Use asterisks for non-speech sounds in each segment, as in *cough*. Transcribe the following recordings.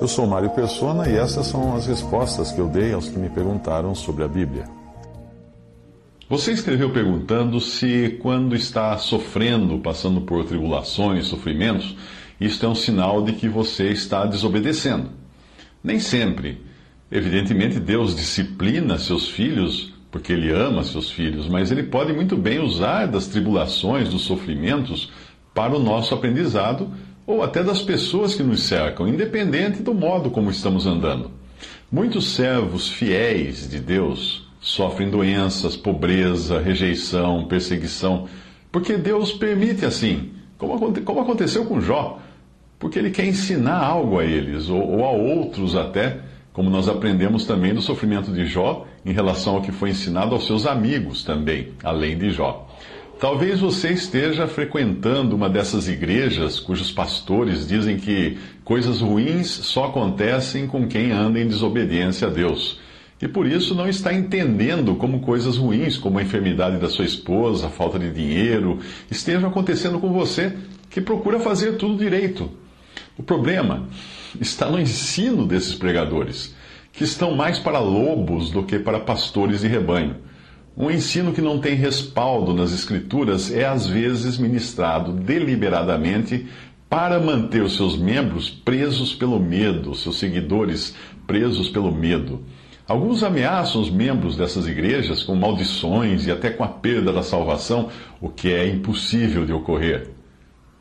Eu sou Mário Persona e essas são as respostas que eu dei aos que me perguntaram sobre a Bíblia. Você escreveu perguntando se, quando está sofrendo, passando por tribulações, sofrimentos, isto é um sinal de que você está desobedecendo. Nem sempre. Evidentemente, Deus disciplina seus filhos porque Ele ama seus filhos, mas Ele pode muito bem usar das tribulações, dos sofrimentos, para o nosso aprendizado ou até das pessoas que nos cercam, independente do modo como estamos andando. Muitos servos fiéis de Deus sofrem doenças, pobreza, rejeição, perseguição, porque Deus permite assim, como, aconteceu com Jó, porque Ele quer ensinar algo a eles, ou a outros até, como nós aprendemos também do sofrimento de Jó em relação ao que foi ensinado aos seus amigos também, além de Jó. Talvez você esteja frequentando uma dessas igrejas cujos pastores dizem que coisas ruins só acontecem com quem anda em desobediência a Deus. E por isso não está entendendo como coisas ruins, como a enfermidade da sua esposa, a falta de dinheiro, estejam acontecendo com você, que procura fazer tudo direito. O problema está no ensino desses pregadores, que estão mais para lobos do que para pastores de rebanho. Um ensino que não tem respaldo nas Escrituras é às vezes ministrado deliberadamente para manter os seus membros presos pelo medo, seus seguidores presos pelo medo. Alguns ameaçam os membros dessas igrejas com maldições e até com a perda da salvação, o que é impossível de ocorrer.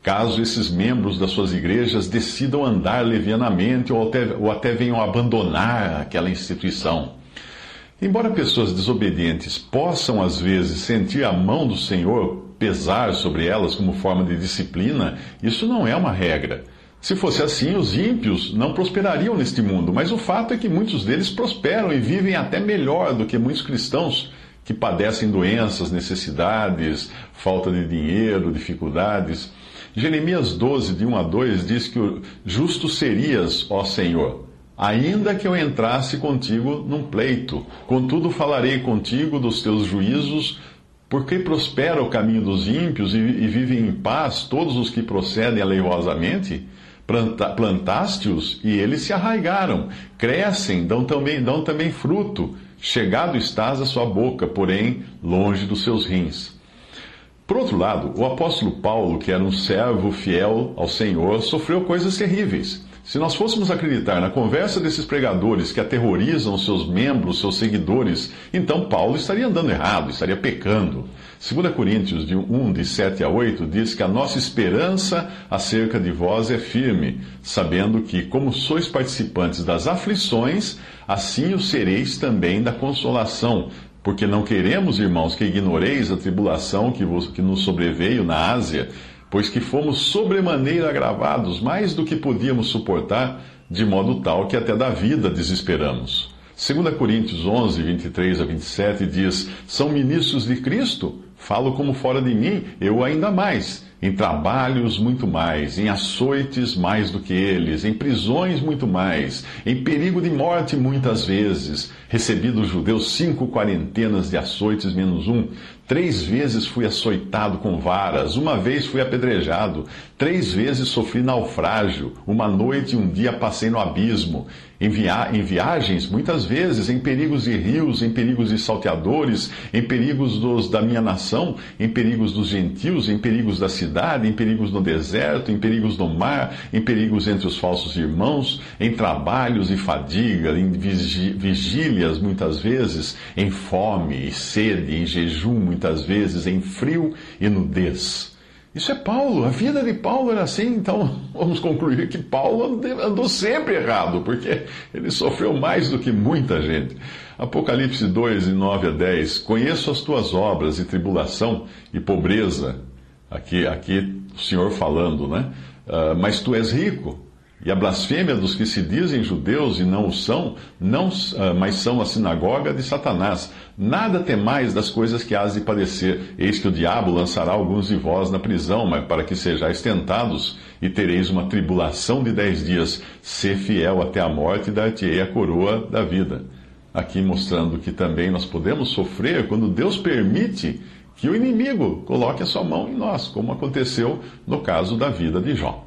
Caso esses membros das suas igrejas decidam andar levianamente ou até, ou até venham abandonar aquela instituição. Embora pessoas desobedientes possam às vezes sentir a mão do Senhor pesar sobre elas como forma de disciplina, isso não é uma regra. Se fosse assim, os ímpios não prosperariam neste mundo, mas o fato é que muitos deles prosperam e vivem até melhor do que muitos cristãos que padecem doenças, necessidades, falta de dinheiro, dificuldades. Jeremias 12, de 1 a 2, diz que justo serias, ó Senhor ainda que eu entrasse contigo num pleito. Contudo, falarei contigo dos teus juízos, porque prospera o caminho dos ímpios e, e vivem em paz todos os que procedem aleivosamente. Planta, Plantaste-os e eles se arraigaram, crescem, dão também, dão também fruto. Chegado estás à sua boca, porém longe dos seus rins. Por outro lado, o apóstolo Paulo, que era um servo fiel ao Senhor, sofreu coisas terríveis. Se nós fôssemos acreditar na conversa desses pregadores que aterrorizam seus membros, seus seguidores, então Paulo estaria andando errado, estaria pecando. 2 Coríntios 1, de 7 a 8, diz que a nossa esperança acerca de vós é firme, sabendo que, como sois participantes das aflições, assim o sereis também da consolação. Porque não queremos, irmãos, que ignoreis a tribulação que, vos, que nos sobreveio na Ásia pois que fomos sobremaneira agravados, mais do que podíamos suportar, de modo tal que até da vida desesperamos. 2 Coríntios 11, 23 a 27 diz: São ministros de Cristo? Falo como fora de mim, eu ainda mais em trabalhos muito mais, em açoites mais do que eles, em prisões muito mais, em perigo de morte muitas vezes. Recebi dos judeus cinco quarentenas de açoites menos um. Três vezes fui açoitado com varas, uma vez fui apedrejado, três vezes sofri naufrágio, uma noite e um dia passei no abismo. Em, via em viagens, muitas vezes, em perigos de rios, em perigos de salteadores, em perigos dos, da minha nação, em perigos dos gentios, em perigos da cidade, em perigos no deserto, em perigos no mar, em perigos entre os falsos irmãos, em trabalhos e fadiga, em vigílias muitas vezes, em fome e sede, em jejum muitas vezes, em frio e nudez. Isso é Paulo, a vida de Paulo era assim, então *laughs* vamos concluir que Paulo andou sempre errado, porque ele sofreu mais do que muita gente. Apocalipse 2, 9 a 10: Conheço as tuas obras e tribulação e pobreza, Aqui, aqui o Senhor falando, né? Uh, mas tu és rico. E a blasfêmia dos que se dizem judeus e não o são, não, uh, mas são a sinagoga de Satanás. Nada temais das coisas que hás de padecer. Eis que o diabo lançará alguns de vós na prisão, mas para que sejais tentados, e tereis uma tribulação de dez dias. Ser fiel até a morte, e dar-te-ei a coroa da vida. Aqui mostrando que também nós podemos sofrer quando Deus permite que o inimigo coloque a sua mão em nós, como aconteceu no caso da vida de Jó.